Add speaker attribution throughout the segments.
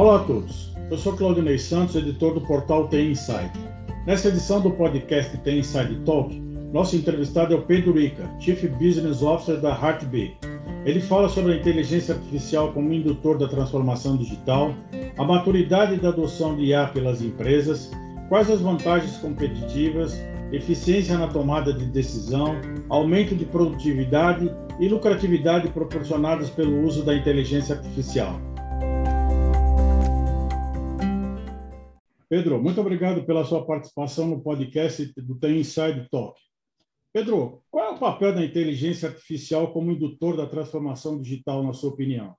Speaker 1: Olá a todos, eu sou Claudinei Santos, editor do portal Tem Insight. Nesta edição do podcast Tem Inside Talk, nosso entrevistado é o Pedro Rica, Chief Business Officer da HeartB. Ele fala sobre a inteligência artificial como indutor da transformação digital, a maturidade da adoção de IA pelas empresas, quais as vantagens competitivas, eficiência na tomada de decisão, aumento de produtividade e lucratividade proporcionadas pelo uso da inteligência artificial. Pedro, muito obrigado pela sua participação no podcast do Tem Inside Talk. Pedro, qual é o papel da inteligência artificial como indutor da transformação digital, na sua opinião?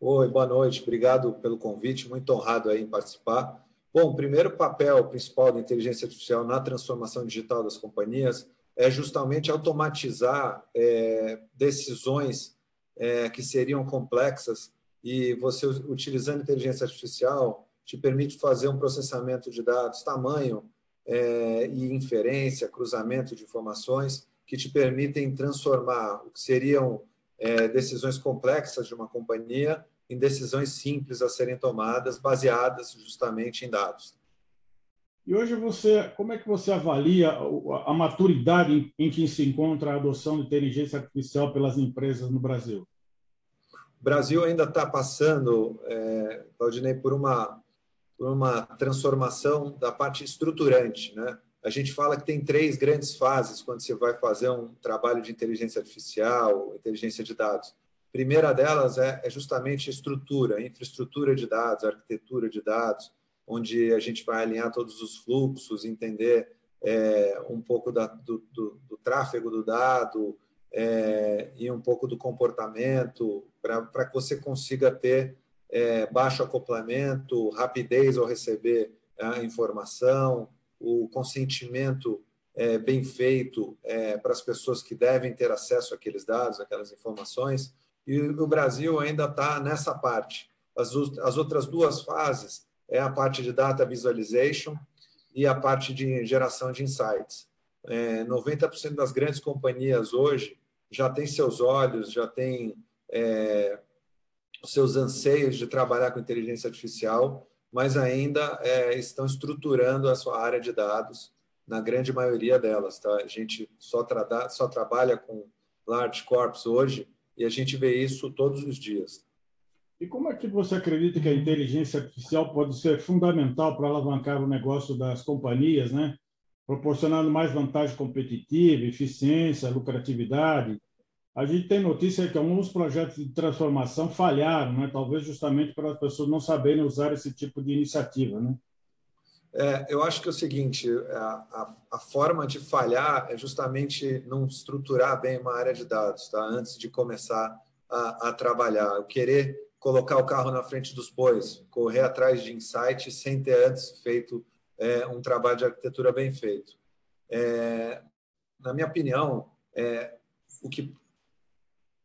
Speaker 2: Oi, boa noite. Obrigado pelo convite. Muito honrado aí em participar. Bom, o primeiro papel principal da inteligência artificial na transformação digital das companhias é justamente automatizar é, decisões é, que seriam complexas e você utilizando inteligência artificial te permite fazer um processamento de dados tamanho é, e inferência, cruzamento de informações que te permitem transformar o que seriam é, decisões complexas de uma companhia em decisões simples a serem tomadas, baseadas justamente em dados.
Speaker 1: E hoje você, como é que você avalia a maturidade em que se encontra a adoção de inteligência artificial pelas empresas no Brasil?
Speaker 2: O Brasil ainda está passando, é, Claudinei, por uma por uma transformação da parte estruturante. Né? A gente fala que tem três grandes fases quando você vai fazer um trabalho de inteligência artificial, inteligência de dados. A primeira delas é, é justamente estrutura, infraestrutura de dados, arquitetura de dados, onde a gente vai alinhar todos os fluxos, entender é, um pouco da, do, do, do, tráfego do dado é, e um pouco do comportamento, para que você consiga ter é, baixo acoplamento, rapidez ao receber a informação, o consentimento é, bem feito é, para as pessoas que devem ter acesso àqueles dados, aquelas informações. E o Brasil ainda está nessa parte. As, as outras duas fases é a parte de data visualization e a parte de geração de insights. É, 90% das grandes companhias hoje já têm seus olhos, já têm é, os seus anseios de trabalhar com inteligência artificial, mas ainda é, estão estruturando a sua área de dados, na grande maioria delas. Tá? A gente só, tra só trabalha com large corps hoje e a gente vê isso todos os dias.
Speaker 1: E como é que você acredita que a inteligência artificial pode ser fundamental para alavancar o negócio das companhias, né? proporcionando mais vantagem competitiva, eficiência, lucratividade, a gente tem notícia que alguns projetos de transformação falharam, né? talvez justamente para as pessoas não saberem usar esse tipo de iniciativa. Né?
Speaker 2: É, eu acho que é o seguinte: a, a, a, forma de falhar é justamente não estruturar bem uma área de dados, tá? antes de começar a, a trabalhar. Querer colocar o carro na frente dos bois, correr atrás de insight sem ter antes feito é, um trabalho de arquitetura bem feito. É, na minha opinião, é, o que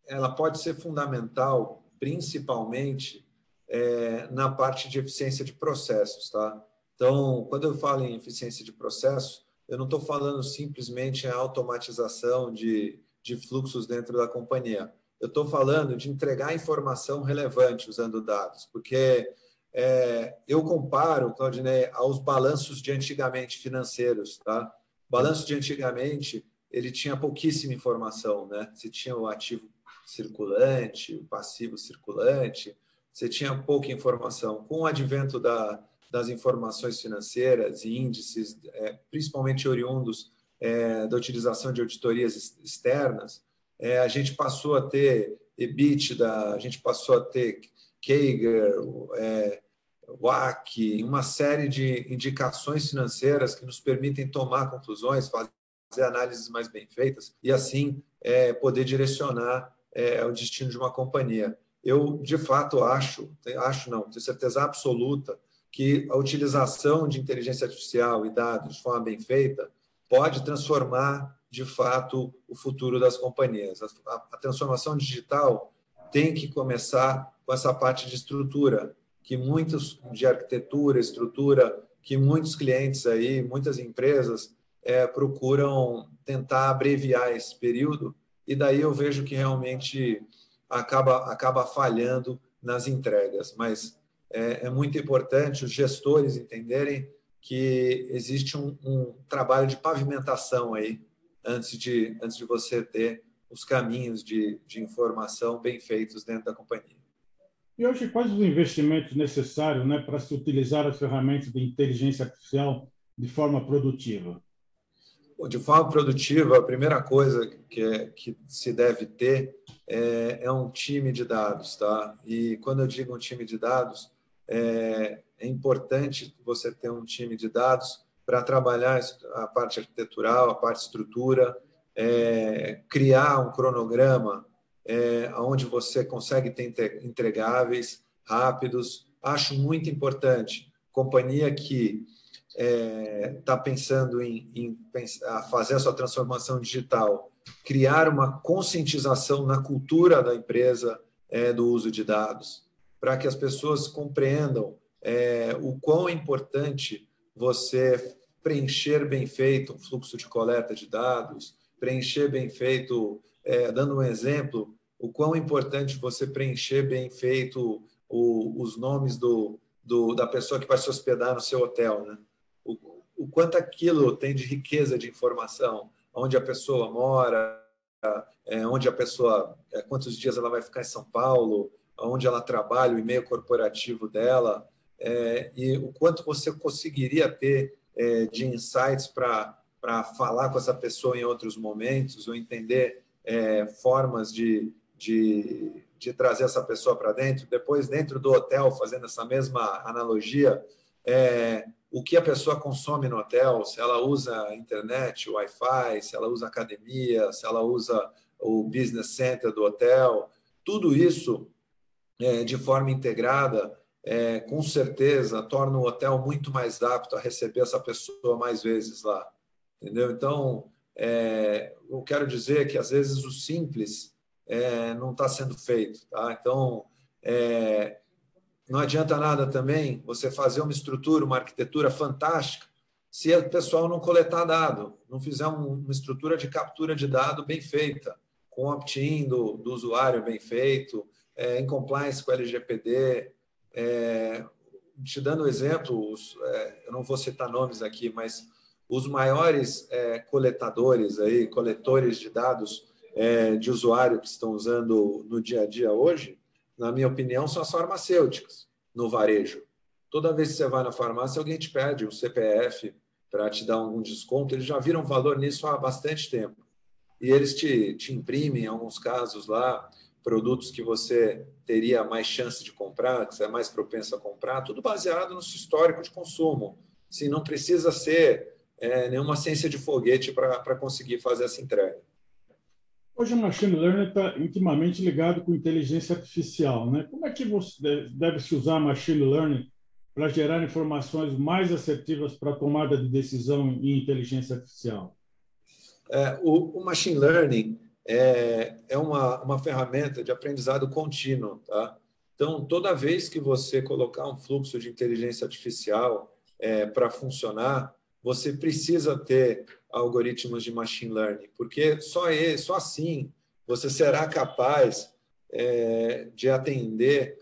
Speaker 2: ela pode ser fundamental, principalmente é, na parte de eficiência de processos, tá? Então, quando eu falo em eficiência de processo, eu não estou falando simplesmente em automatização de, de fluxos dentro da companhia. Eu estou falando de entregar informação relevante usando dados, porque é, eu comparo, Claudinei, aos balanços de antigamente financeiros, tá? Balanço de antigamente ele tinha pouquíssima informação, né? Se tinha o ativo circulante, passivo circulante, você tinha pouca informação. Com o advento da, das informações financeiras e índices, é, principalmente oriundos é, da utilização de auditorias externas, é, a gente passou a ter EBITDA, a gente passou a ter Kager, é, WAC, uma série de indicações financeiras que nos permitem tomar conclusões, fazer análises mais bem feitas e, assim, é, poder direcionar é, o destino de uma companhia. Eu, de fato, acho, acho não, tenho certeza absoluta que a utilização de inteligência artificial e dados de forma bem feita pode transformar, de fato, o futuro das companhias. A, a transformação digital tem que começar com essa parte de estrutura, que muitos de arquitetura, estrutura, que muitos clientes aí, muitas empresas é, procuram tentar abreviar esse período e daí eu vejo que realmente acaba, acaba falhando nas entregas. Mas é, é muito importante os gestores entenderem que existe um, um, trabalho de pavimentação aí antes de, antes de você ter os caminhos de, de informação bem feitos dentro da companhia.
Speaker 1: E hoje, quais os investimentos necessários né, para se utilizar as ferramentas de inteligência artificial de forma produtiva?
Speaker 2: De forma produtiva, a primeira coisa que, é, que se deve ter é, é, um time de dados, tá? E quando eu digo um time de dados, é, é importante você ter um time de dados para trabalhar a parte arquitetural, a parte estrutura, é, criar um cronograma é, onde você consegue ter entregáveis rápidos. Acho muito importante. Companhia que está é, tá pensando em, em fazer a sua transformação digital, criar uma conscientização na cultura da empresa é, do uso de dados, para que as pessoas compreendam é, o quão é importante você preencher bem feito um fluxo de coleta de dados, preencher bem feito, é, dando um exemplo, o quão é importante você preencher bem feito o, os nomes do, do, da pessoa que vai se hospedar no seu hotel, né? O, quanto aquilo tem de riqueza de informação, onde a pessoa mora, é, onde a pessoa, é, quantos dias ela vai ficar em São Paulo, onde ela trabalha, o e-mail corporativo dela, é, e o quanto você conseguiria ter de insights para falar com essa pessoa em outros momentos, ou entender formas de, de, de trazer essa pessoa para dentro. Depois, dentro do hotel, fazendo essa mesma analogia, é, o que a pessoa consome no hotel, se ela usa internet, Wi-Fi, se ela usa academia, se ela usa o business center do hotel, tudo isso é, de forma integrada, é, com certeza torna o hotel muito mais apto a receber essa pessoa mais vezes lá, entendeu? Então, é, eu quero dizer que às vezes o simples é, não está sendo feito, tá? Então, é, não adianta nada também você fazer uma estrutura, uma arquitetura fantástica, se o pessoal não coletar dado, não fizer uma estrutura de captura de dado bem feita, com opt-in do, do, usuário bem feito, é, em compliance com o LGPD. É, te dando um exemplo, é, eu não vou citar nomes aqui, mas os maiores é, coletadores, aí, coletores de dados é, de usuário que estão usando no dia a dia hoje, na minha opinião, são as farmacêuticas no varejo. Toda vez que você vai na farmácia, alguém te pede o CPF para te dar algum desconto. Eles já viram valor nisso há bastante tempo. E eles te, te imprimem, em alguns casos lá, produtos que você teria mais chance de comprar, que você é mais propenso a comprar, tudo baseado no seu histórico de consumo. Assim, não precisa ser é, nenhuma ciência de foguete para conseguir fazer essa entrega.
Speaker 1: Hoje o machine learning está intimamente ligado com inteligência artificial, né? Como é que você deve se usar machine learning para gerar informações mais assertivas para a tomada de decisão em inteligência artificial?
Speaker 2: É, o, o, machine learning é, é uma, uma ferramenta de aprendizado contínuo, tá? Então, toda vez que você colocar um fluxo de inteligência artificial é, para funcionar, você precisa ter algoritmos de machine learning, porque só, ele, só assim você será capaz é, de atender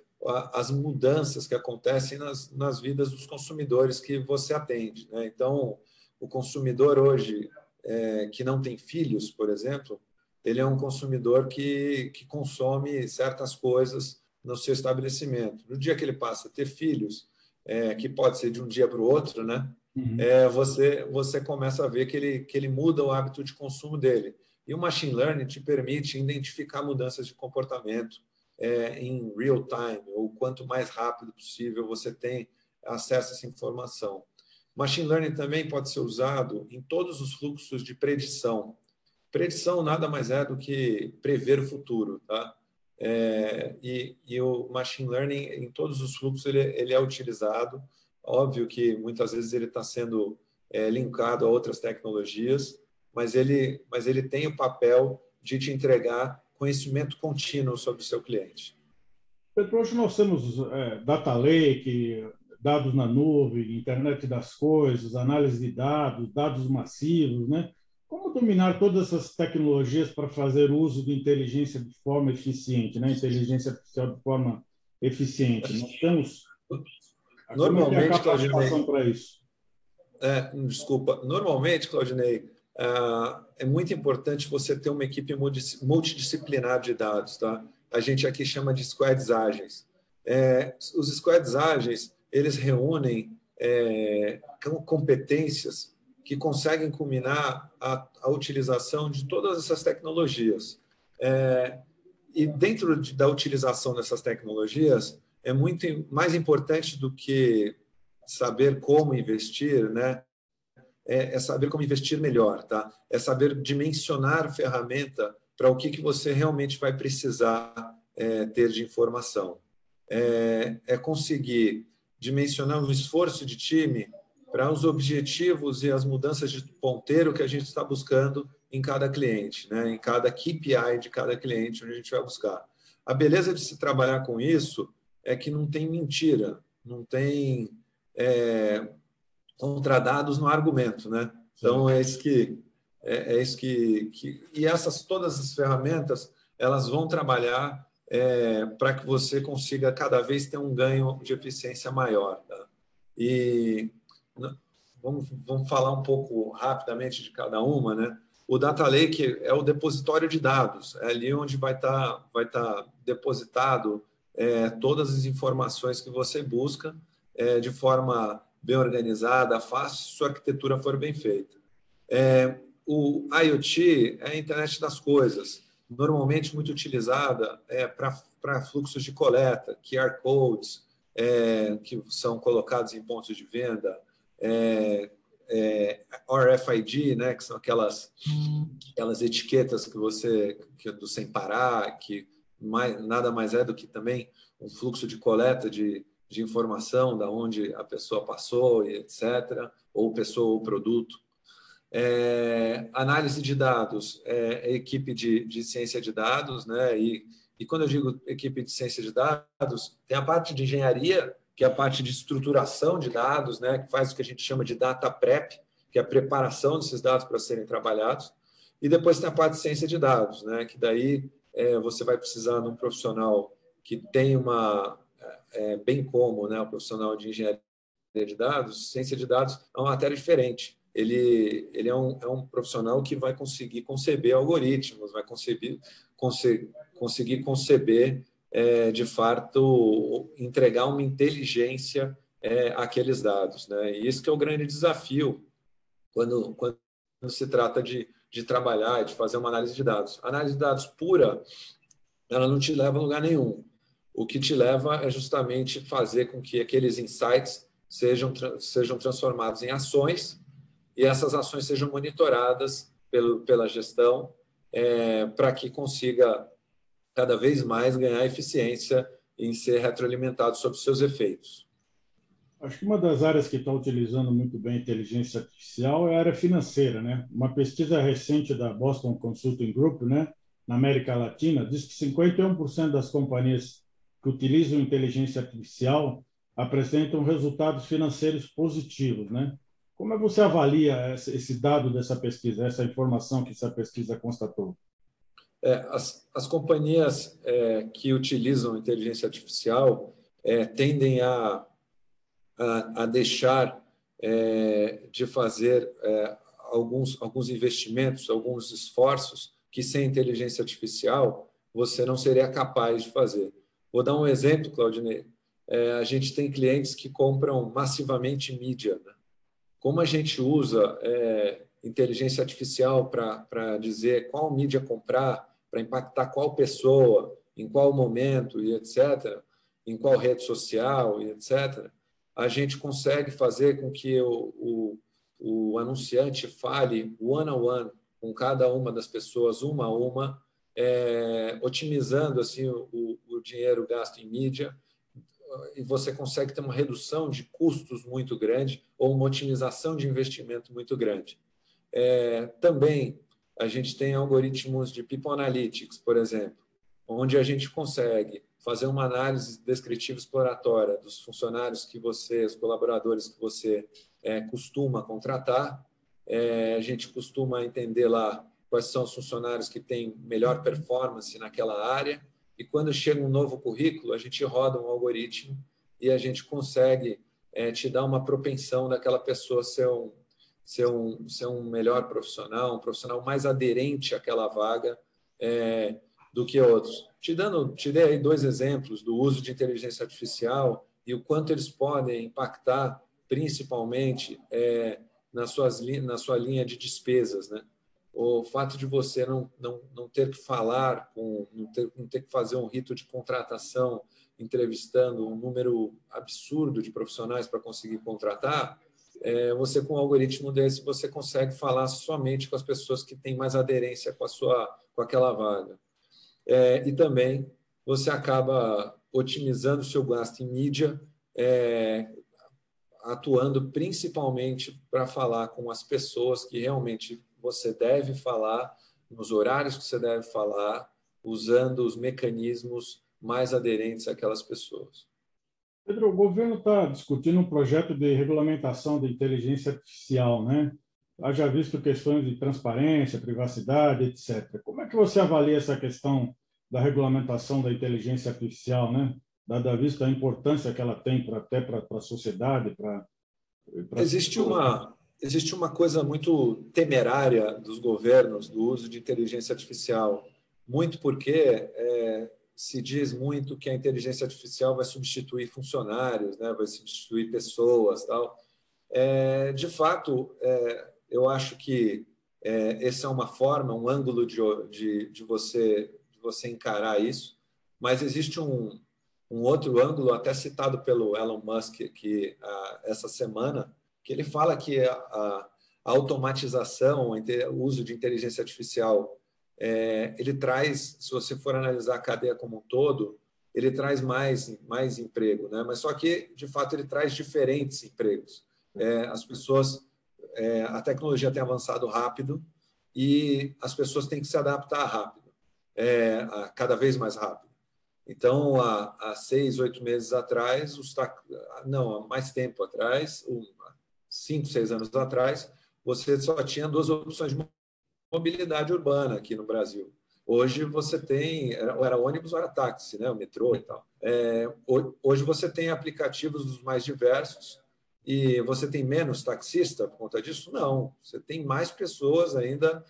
Speaker 2: as mudanças que acontecem nas, nas vidas dos consumidores que você atende. Né? Então, o consumidor hoje é, que não tem filhos, por exemplo, ele é um consumidor que, que consome certas coisas no seu estabelecimento. No dia que ele passa a ter filhos, é, que pode ser de um dia para o outro, né? Uhum. é, você, você começa a ver que ele, que ele muda o hábito de consumo dele. E o machine learning te permite identificar mudanças de comportamento é, em real time, ou quanto mais rápido possível você tem acesso a essa informação. Machine learning também pode ser usado em todos os fluxos de predição. Predição nada mais é do que prever o futuro, tá? É, e, e, o machine learning em todos os fluxos ele, ele é utilizado Óbvio que muitas vezes ele está sendo é, linkado a outras tecnologias, mas ele, mas ele tem o papel de te entregar conhecimento contínuo sobre o seu cliente.
Speaker 1: Pedro, hoje nós temos é, data lake, dados na nuvem, internet das coisas, análise de dados, dados massivos, né? Como dominar todas essas tecnologias para fazer uso de inteligência de forma eficiente, né? Inteligência artificial de forma eficiente. Nós temos
Speaker 2: Normalmente, é Claudinei, para isso? É, desculpa. Normalmente, Claudinei, é, é muito importante você ter uma equipe multidisciplinar de dados, tá? A gente aqui chama de squads ágeis. É, os squads ágeis, eles reúnem é, competências que conseguem culminar a, a, utilização de todas essas tecnologias. É, e dentro de, da utilização dessas tecnologias, é muito mais importante do que saber como investir, né? É, é saber como investir melhor, tá? É saber dimensionar ferramenta para o que, que você realmente vai precisar é, ter de informação. É, é conseguir dimensionar um esforço de time para os objetivos e as mudanças de ponteiro que a gente está buscando em cada cliente, né? em cada KPI de cada cliente onde a gente vai buscar. A beleza de se trabalhar com isso é que não tem mentira, não tem é, contradados no argumento, né? Então é isso que é, é isso que, que, e essas todas as ferramentas elas vão trabalhar é, para que você consiga cada vez ter um ganho de eficiência maior. Tá? E vamos, vamos falar um pouco rapidamente de cada uma, né? O Data Lake é o depositório de dados, é ali onde vai estar tá, vai tá depositado é, todas as informações que você busca é, de forma bem organizada, fácil, se sua arquitetura for bem feita. É, o IoT é a internet das coisas, normalmente muito utilizada é, para fluxos de coleta, QR codes, é, que são colocados em pontos de venda, é, é, RFID, né, que são aquelas, aquelas etiquetas que você, que, do sem parar, que mais, nada mais é do que também um fluxo de coleta de, de informação da onde a pessoa passou e etc., ou pessoa ou produto. É, análise de dados, é, é, equipe de, de ciência de dados, né? E, e quando eu digo equipe de ciência de dados, tem a parte de engenharia, que é a parte de estruturação de dados, né? Que faz o que a gente chama de data prep, que é a preparação desses dados para serem trabalhados. E depois tem a parte de ciência de dados, né? Que daí é, você vai precisar de um profissional que tem uma, é, bem como né, o profissional de engenharia de dados, ciência de dados é uma matéria diferente. Ele, ele é, um, é um profissional que vai conseguir conceber algoritmos, vai conseguir, conce, conseguir conceber, é, de fato, entregar uma inteligência é, àqueles dados. Né? E isso que é o grande desafio quando, quando se trata de, de trabalhar, de fazer uma análise de dados. A análise de dados pura, ela não te leva a lugar nenhum. O que te leva é justamente fazer com que aqueles insights sejam, sejam transformados em ações e essas ações sejam monitoradas pelo, pela gestão é, para que consiga cada vez mais ganhar eficiência em ser retroalimentado sobre seus efeitos.
Speaker 1: Acho que uma das áreas que está utilizando muito bem a inteligência artificial é a área financeira, né? Uma pesquisa recente da Boston Consulting Group, né, na América Latina, diz que 51% das companhias que utilizam inteligência artificial apresentam resultados financeiros positivos, né? Como é que você avalia esse dado dessa pesquisa, essa informação que essa pesquisa constatou?
Speaker 2: É, as, as companhias é, que utilizam inteligência artificial é, tendem a, a, a deixar é, de fazer é, alguns, alguns investimentos, alguns esforços que sem inteligência artificial você não seria capaz de fazer. Vou dar um exemplo, Claudinei. É, a gente tem clientes que compram massivamente mídia. Né? Como a gente usa é, inteligência artificial para dizer qual mídia comprar, para impactar qual pessoa, em qual momento e etc., em qual rede social e etc., a gente consegue fazer com que o, o, o anunciante fale one-on-one com cada uma das pessoas, uma a uma, é, otimizando assim o, o dinheiro gasto em mídia e você consegue ter uma redução de custos muito grande ou uma otimização de investimento muito grande. É, também a gente tem algoritmos de People Analytics, por exemplo, onde a gente consegue fazer uma análise descritiva exploratória dos funcionários que você, os colaboradores que você é, costuma contratar. É, a gente costuma entender lá quais são os funcionários que têm melhor performance naquela área. E quando chega um novo currículo, a gente roda um algoritmo e a gente consegue é, te dar uma propensão daquela pessoa ser um, ser um, ser um melhor profissional, um profissional mais aderente àquela vaga é, do que outros. Te dando, te dei aí dois exemplos do uso de inteligência artificial e o quanto eles podem impactar, principalmente é, nas suas, na sua linha de despesas, né? O fato de você não, não, não ter que falar, com, não, ter, não ter que fazer um rito de contratação, entrevistando um número absurdo de profissionais para conseguir contratar, é, você com um algoritmo desse você consegue falar somente com as pessoas que têm mais aderência com a sua com aquela vaga é, e também você acaba otimizando o seu gasto em mídia é, atuando principalmente para falar com as pessoas que realmente você deve falar nos horários que você deve falar usando os mecanismos mais aderentes àquelas pessoas
Speaker 1: Pedro, o governo está discutindo um projeto de regulamentação da inteligência artificial, né? Haja visto questões de transparência, privacidade, etc. Como é que você avalia essa questão da regulamentação da inteligência artificial, né? Dada vista a importância que ela tem para até para a sociedade, para
Speaker 2: existe uma existe uma coisa muito temerária dos governos do uso de inteligência artificial, muito porque é, se diz muito que a inteligência artificial vai substituir funcionários, né? vai substituir pessoas, tal. É, de fato, é, eu acho que é, essa é uma forma, um ângulo de, de, de, você de você encarar isso, mas existe um, um outro ângulo, até citado pelo Elon Musk que a, essa semana, que ele fala que a, a automatização, o uso de inteligência artificial é, ele traz, se você for analisar a cadeia como um todo, ele traz mais, mais emprego, né? mas só que, de fato, ele traz diferentes empregos. É, as pessoas, é, a tecnologia tem avançado rápido e as pessoas têm que se adaptar rápido, é, a, cada vez mais rápido. Então, há, há seis, oito meses atrás, os, não, há mais tempo atrás, um, cinco, seis anos atrás, você só tinha duas opções de mobilidade urbana aqui no Brasil. Hoje você tem, ou era ônibus ou era táxi, né? o metrô e tal. É, hoje você tem aplicativos dos mais diversos e você tem menos taxista por conta disso? Não, você tem mais pessoas ainda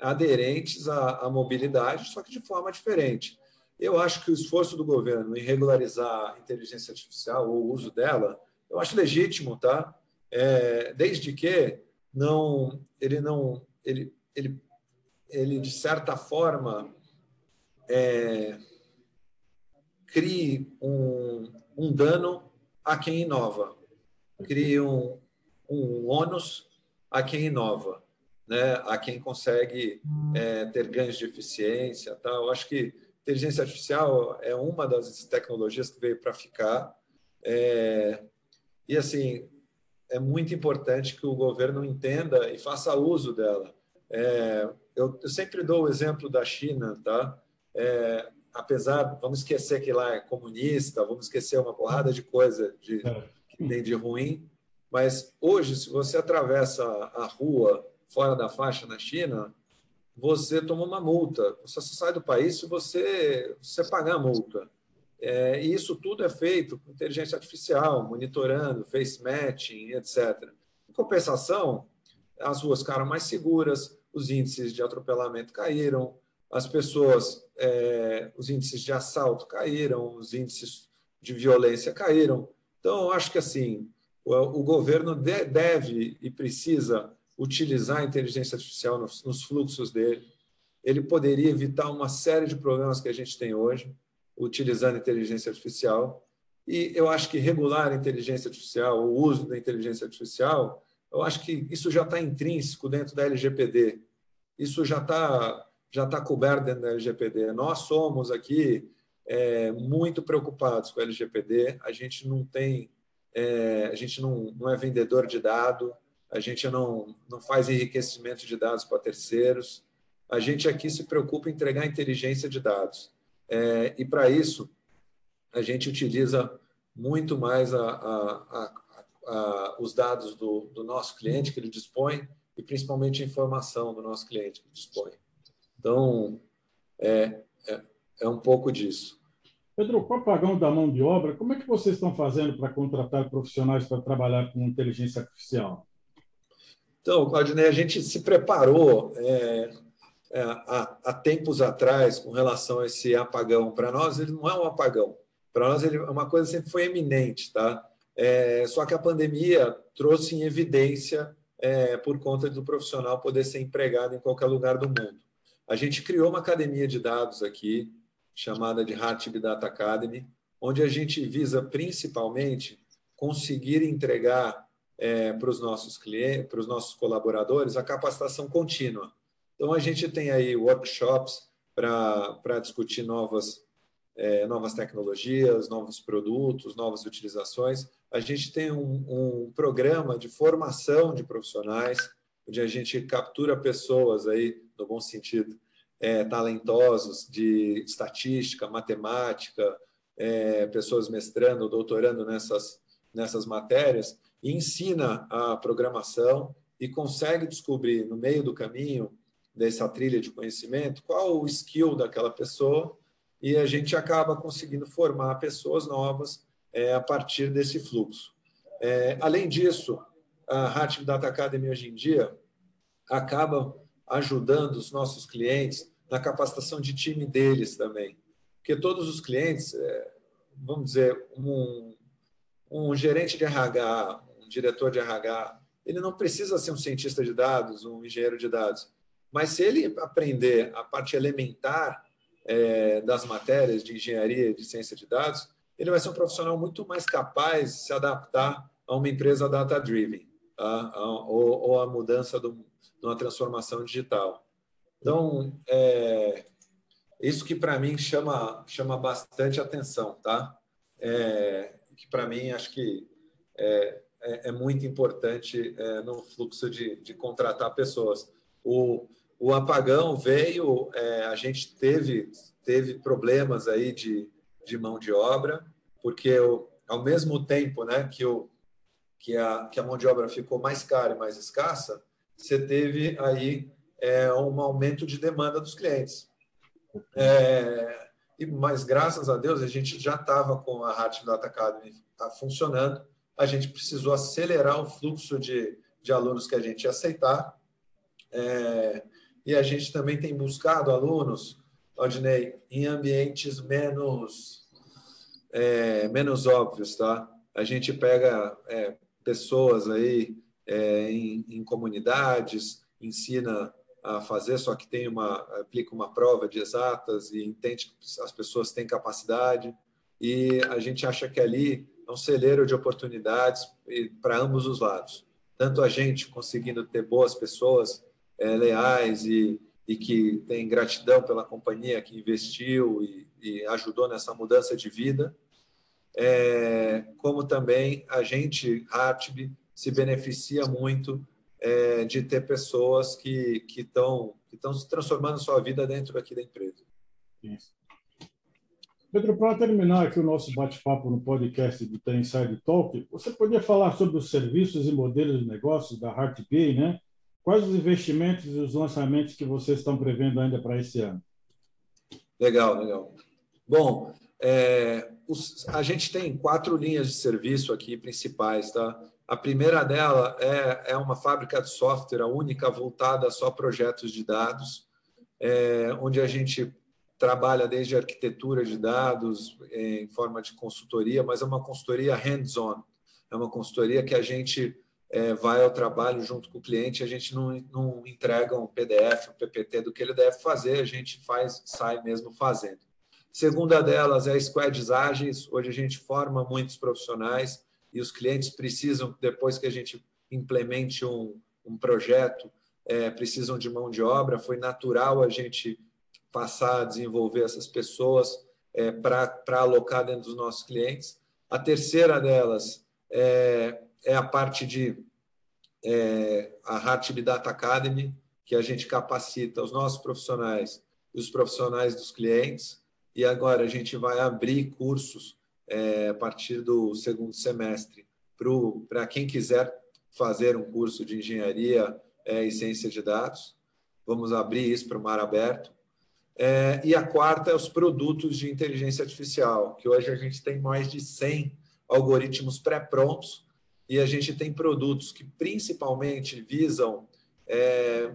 Speaker 2: aderentes à, à mobilidade, só que de forma diferente. Eu acho que o esforço do governo em regularizar a inteligência artificial ou o uso dela, eu acho legítimo, tá? É, desde que não ele não ele ele, ele de certa forma, é, crie um, um dano a quem inova, crie um, um ônus a quem inova, né? a quem consegue é, ter ganhos de eficiência. Tá? Eu acho que inteligência artificial é uma das tecnologias que veio para ficar. É, e, assim, é muito importante que o governo entenda e faça uso dela. É, eu, eu, sempre dou o exemplo da China, tá? É, apesar, vamos esquecer que lá é comunista, vamos esquecer uma porrada de coisa de, é. Tem de ruim, mas hoje, se você atravessa a rua fora da faixa na China, você toma uma multa. Você sai do país se você, você pagar a multa. É, e isso tudo é feito com inteligência artificial, monitorando, face matching, etc. Em compensação, as ruas ficaram mais seguras, os índices de atropelamento caíram, as pessoas, é, os índices de assalto caíram, os índices de violência caíram. Então, eu acho que assim o, governo de, deve e precisa utilizar a inteligência artificial nos, nos fluxos dele. Ele poderia evitar uma série de problemas que a gente tem hoje, utilizando a inteligência artificial. E eu acho que regular a inteligência artificial, o uso da inteligência artificial, eu acho que isso já está intrínseco dentro da LGPD. Isso já está já tá coberto dentro da LGPD. Nós somos aqui é, muito preocupados com a LGPD. A gente não tem, é, a gente não, não é vendedor de dado, a gente não, não faz enriquecimento de dados para terceiros. A gente aqui se preocupa em entregar inteligência de dados. É, e para isso, a gente utiliza muito mais a, a, uh, os dados do, do nosso cliente que ele dispõe e principalmente a informação do nosso cliente que dispõe. Então, é, é, é um pouco disso.
Speaker 1: Pedro, com o apagão da mão de obra, como é que vocês estão fazendo para contratar profissionais para trabalhar com inteligência artificial?
Speaker 2: Então, Claudinei, a gente se preparou é, é, há, há, tempos atrás com relação a esse apagão. Para nós, ele não é um apagão. Para nós, ele é uma coisa que sempre foi eminente, tá? É, só que a pandemia trouxe em evidência é, por conta do profissional poder ser empregado em qualquer lugar do mundo. A gente criou uma academia de dados aqui, chamada de Heartbeat Data Academy, onde a gente visa principalmente conseguir entregar é, para os nossos clientes, para os nossos colaboradores, a capacitação contínua. Então, a gente tem aí workshops para discutir novas, é, novas tecnologias, novos produtos, novas utilizações. A gente tem um, um programa de formação de profissionais, onde a gente captura pessoas aí, no bom sentido, é, talentosos de estatística, matemática, é, pessoas mestrando, doutorando nessas, nessas matérias, e ensina a programação e consegue descobrir no meio do caminho dessa trilha de conhecimento qual o skill daquela pessoa e a gente acaba conseguindo formar pessoas novas é, a partir desse fluxo. É, além disso, a Heart Data Academy hoje em dia acaba ajudando os nossos clientes na capacitação de time deles também. Porque todos os clientes, é, vamos dizer, um, um gerente de RH, um diretor de RH, ele não precisa ser um cientista de dados, um engenheiro de dados. Mas se ele aprender a parte elementar é, das matérias de engenharia de ciência de dados, ele vai ser um profissional muito mais capaz de se adaptar a uma empresa data-driven, tá? ou a mudança de uma transformação digital. Então, é, isso que para mim chama, chama bastante atenção, tá? É, que para mim acho que é, é, é muito importante é, no fluxo de, de contratar pessoas. O, o apagão veio, é, a gente teve, teve problemas aí de, de mão de obra, porque ao mesmo tempo né, que, o, que, a, que a mão de obra ficou mais cara e mais escassa, você teve aí é, um aumento de demanda dos clientes. É, mas, graças a Deus, a gente já estava com a Heart Data Academy tá funcionando, a gente precisou acelerar o fluxo de, de alunos que a gente ia aceitar, é, e a gente também tem buscado alunos, Odinei, em ambientes menos, é, menos óbvios, tá? A gente pega é, pessoas aí é, em, em comunidades, ensina a fazer, só que tem uma aplica uma prova de exatas e entende que as pessoas têm capacidade e a gente acha que ali é um celeiro de oportunidades para ambos os lados. Tanto a gente conseguindo ter boas pessoas é, leais e, e que têm gratidão pela companhia que investiu e, e ajudou nessa mudança de vida, é, como também a gente, Hartb, se beneficia muito é, de ter pessoas que estão que estão se transformando sua vida dentro aqui da empresa. Isso.
Speaker 1: Pedro, para terminar aqui o nosso bate-papo no podcast do The Inside Talk, você poderia falar sobre os serviços e modelos de negócios da HeartBay, né? Quais os investimentos e os lançamentos que vocês estão prevendo ainda para esse ano?
Speaker 2: Legal, legal. Bom, é, os, a gente tem quatro linhas de serviço aqui principais, tá? A primeira dela é, é uma fábrica de software, única voltada só a projetos de dados, é, onde a gente trabalha desde arquitetura de dados em forma de consultoria, mas é uma consultoria hands-on, é uma consultoria que a gente é, vai ao trabalho junto com o cliente, a gente não, não entrega um PDF, um PPT do que ele deve fazer, a gente faz, sai mesmo fazendo. Segunda delas é squads ágeis, hoje a gente forma muitos profissionais e os clientes precisam, depois que a gente implemente um, um projeto, é, precisam de mão de obra. Foi natural a gente passar a desenvolver essas pessoas é, para alocar dentro dos nossos clientes. A terceira delas é, é a parte de é, a Heartbeat Data Academy, que a gente capacita os nossos profissionais e os profissionais dos clientes. E agora a gente vai abrir cursos é, a partir do segundo semestre para quem quiser fazer um curso de engenharia é, e ciência de dados. Vamos abrir isso para o mar aberto. É, e a quarta é os produtos de inteligência artificial, que hoje a gente tem mais de 100 algoritmos pré-prontos e a gente tem produtos que principalmente visam é,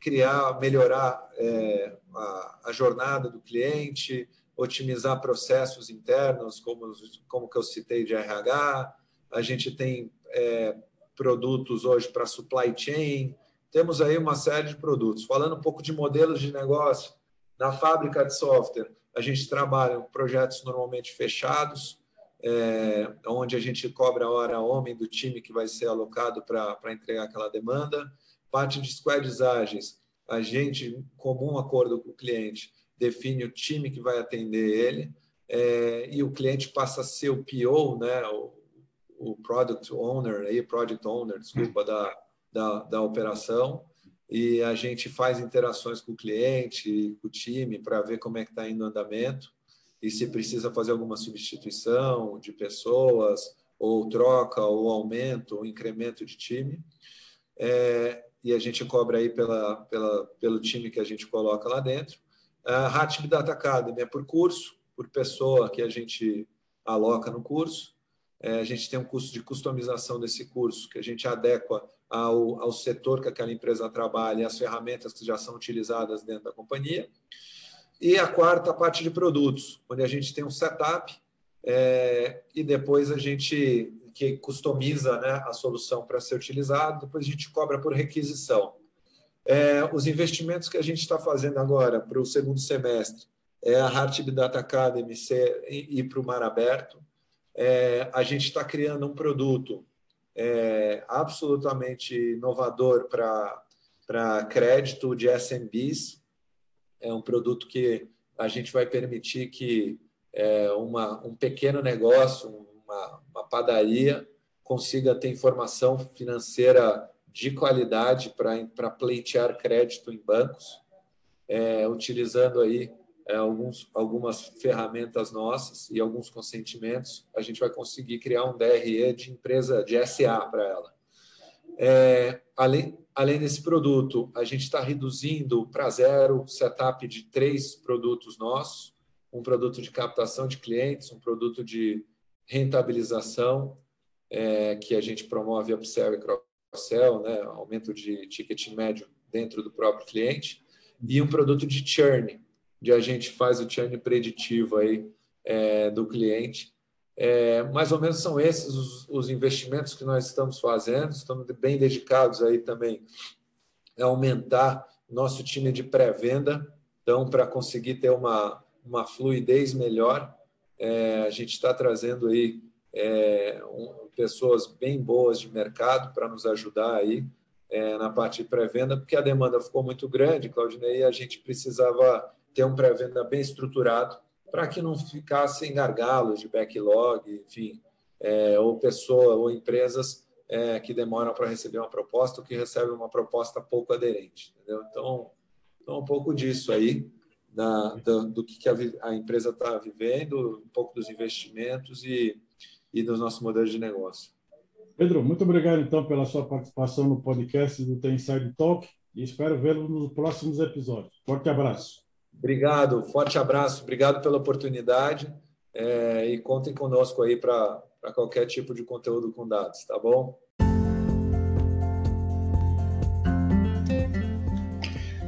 Speaker 2: criar, melhorar é, a, a, jornada do cliente, otimizar processos internos, como, como que eu citei de RH. A gente tem é, produtos hoje para supply chain. Temos aí uma série de produtos. Falando um pouco de modelos de negócio, na fábrica de software, a gente trabalha em projetos normalmente fechados, é, onde a gente cobra a hora homem do time que vai ser alocado para entregar aquela demanda. Parte de squads ágeis, a gente, em comum acordo com o cliente, define o time que vai atender ele, é, e o cliente passa a ser o PO, né, o, o Product Owner, aí, Project Owner, desculpa, da, da, da operação, e a gente faz interações com o cliente, com o time, para ver como é que está indo o andamento, e se precisa fazer alguma substituição de pessoas, ou troca, ou aumento, ou incremento de time. É, e a gente cobra aí pela, pela, pelo time que a gente coloca lá dentro. A Hatib Data Academy é por curso, por pessoa que a gente aloca no curso. É, a gente tem um custo de customização desse curso, que a gente adequa ao, ao setor que aquela empresa trabalha e as ferramentas que já são utilizadas dentro da companhia. E a quarta, parte de produtos, onde a gente tem um setup é, e depois a gente que customiza né, a solução para ser utilizado, depois a gente cobra por requisição. É, os investimentos que a gente está fazendo agora para o segundo semestre é a Heartbeat Data Academy ser, ir para o mar aberto. É, a gente está criando um produto é, absolutamente inovador para crédito de SMBs. É um produto que a gente vai permitir que é, uma, um pequeno negócio, uma, uma padaria consiga ter informação financeira de qualidade para pleitear crédito em bancos, é, utilizando aí é, alguns, algumas ferramentas nossas e alguns consentimentos, a gente vai conseguir criar um DRE de empresa de SA para ela. É, além, além desse produto, a gente está reduzindo para zero setup de três produtos nossos, um produto de captação de clientes, um produto de rentabilização, é, que a gente promove upsell e cross-sell, né, aumento de ticket médio dentro do próprio cliente, e um produto de churn, de a gente faz o churn preditivo aí, é, do cliente. É, mais ou menos são esses os, os, investimentos que nós estamos fazendo, estamos bem dedicados aí também a aumentar nosso time de pré-venda, então, para conseguir ter uma, uma fluidez melhor é, a gente está trazendo aí é, um, pessoas bem boas de mercado para nos ajudar aí é, na parte de pré-venda, porque a demanda ficou muito grande, Claudinei, e a gente precisava ter um pré-venda bem estruturado para que não ficassem gargalos de backlog, enfim, é, ou pessoa ou empresas é, que demoram para receber uma proposta ou que recebem uma proposta pouco aderente. Entendeu? Então, então, um pouco disso aí da, da, do que, a, a empresa está vivendo, um pouco dos investimentos e, e dos nossos modelos de negócio.
Speaker 1: Pedro, muito obrigado então pela sua participação no podcast do Tem Inside Talk e espero vê-lo nos próximos episódios. Forte abraço.
Speaker 2: Obrigado, forte abraço, obrigado pela oportunidade é, e contem conosco aí para qualquer tipo de conteúdo com dados, tá bom?